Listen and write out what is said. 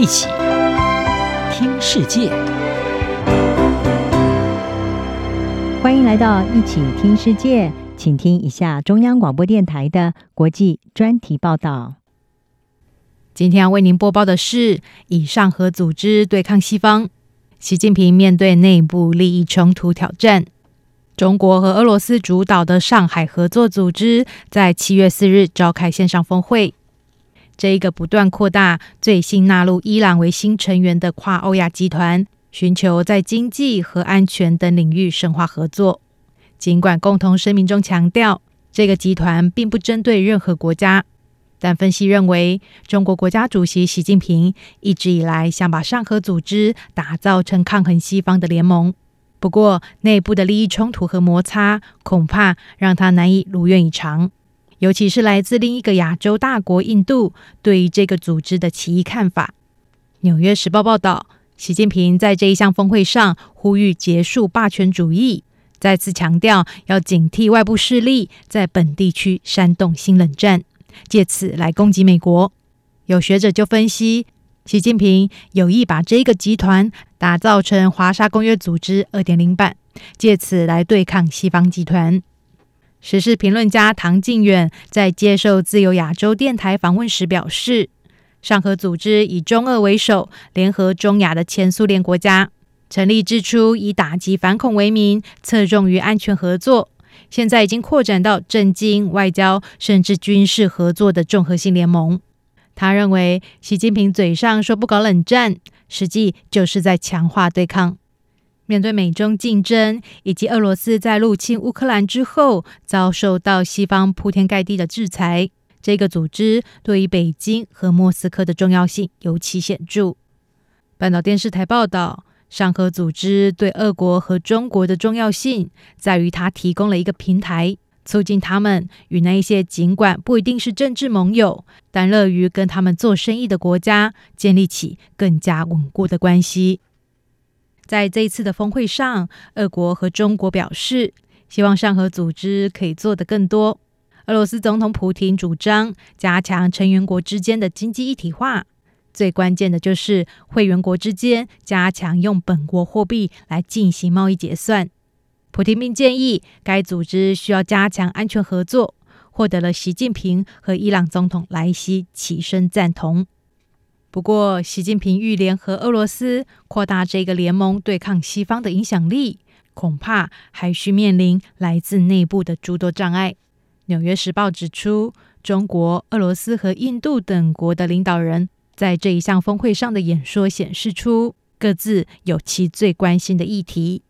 一起听世界，欢迎来到一起听世界，请听一下中央广播电台的国际专题报道。今天要为您播报的是：以上合组织对抗西方，习近平面对内部利益冲突挑战。中国和俄罗斯主导的上海合作组织在七月四日召开线上峰会。这一个不断扩大、最新纳入伊朗为新成员的跨欧亚集团，寻求在经济和安全等领域深化合作。尽管共同声明中强调，这个集团并不针对任何国家，但分析认为，中国国家主席习近平一直以来想把上合组织打造成抗衡西方的联盟。不过，内部的利益冲突和摩擦，恐怕让他难以如愿以偿。尤其是来自另一个亚洲大国印度对于这个组织的奇异看法。《纽约时报》报道，习近平在这一项峰会上呼吁结束霸权主义，再次强调要警惕外部势力在本地区煽动新冷战，借此来攻击美国。有学者就分析，习近平有意把这个集团打造成华沙公约组织二点零版，借此来对抗西方集团。时事评论家唐靖远在接受自由亚洲电台访问时表示，上合组织以中俄为首，联合中亚的前苏联国家，成立之初以打击反恐为名，侧重于安全合作，现在已经扩展到政经、外交，甚至军事合作的综合性联盟。他认为，习近平嘴上说不搞冷战，实际就是在强化对抗。面对美中竞争，以及俄罗斯在入侵乌克兰之后遭受到西方铺天盖地的制裁，这个组织对于北京和莫斯科的重要性尤其显著。半岛电视台报道，上合组织对俄国和中国的重要性在于，它提供了一个平台，促进他们与那一些尽管不一定是政治盟友，但乐于跟他们做生意的国家建立起更加稳固的关系。在这一次的峰会上，俄国和中国表示希望上合组织可以做得更多。俄罗斯总统普京主张加强成员国之间的经济一体化，最关键的就是会员国之间加强用本国货币来进行贸易结算。普京并建议该组织需要加强安全合作，获得了习近平和伊朗总统莱西起身赞同。不过，习近平欲联合俄罗斯扩大这个联盟对抗西方的影响力，恐怕还需面临来自内部的诸多障碍。《纽约时报》指出，中国、俄罗斯和印度等国的领导人在这一项峰会上的演说显示出各自有其最关心的议题，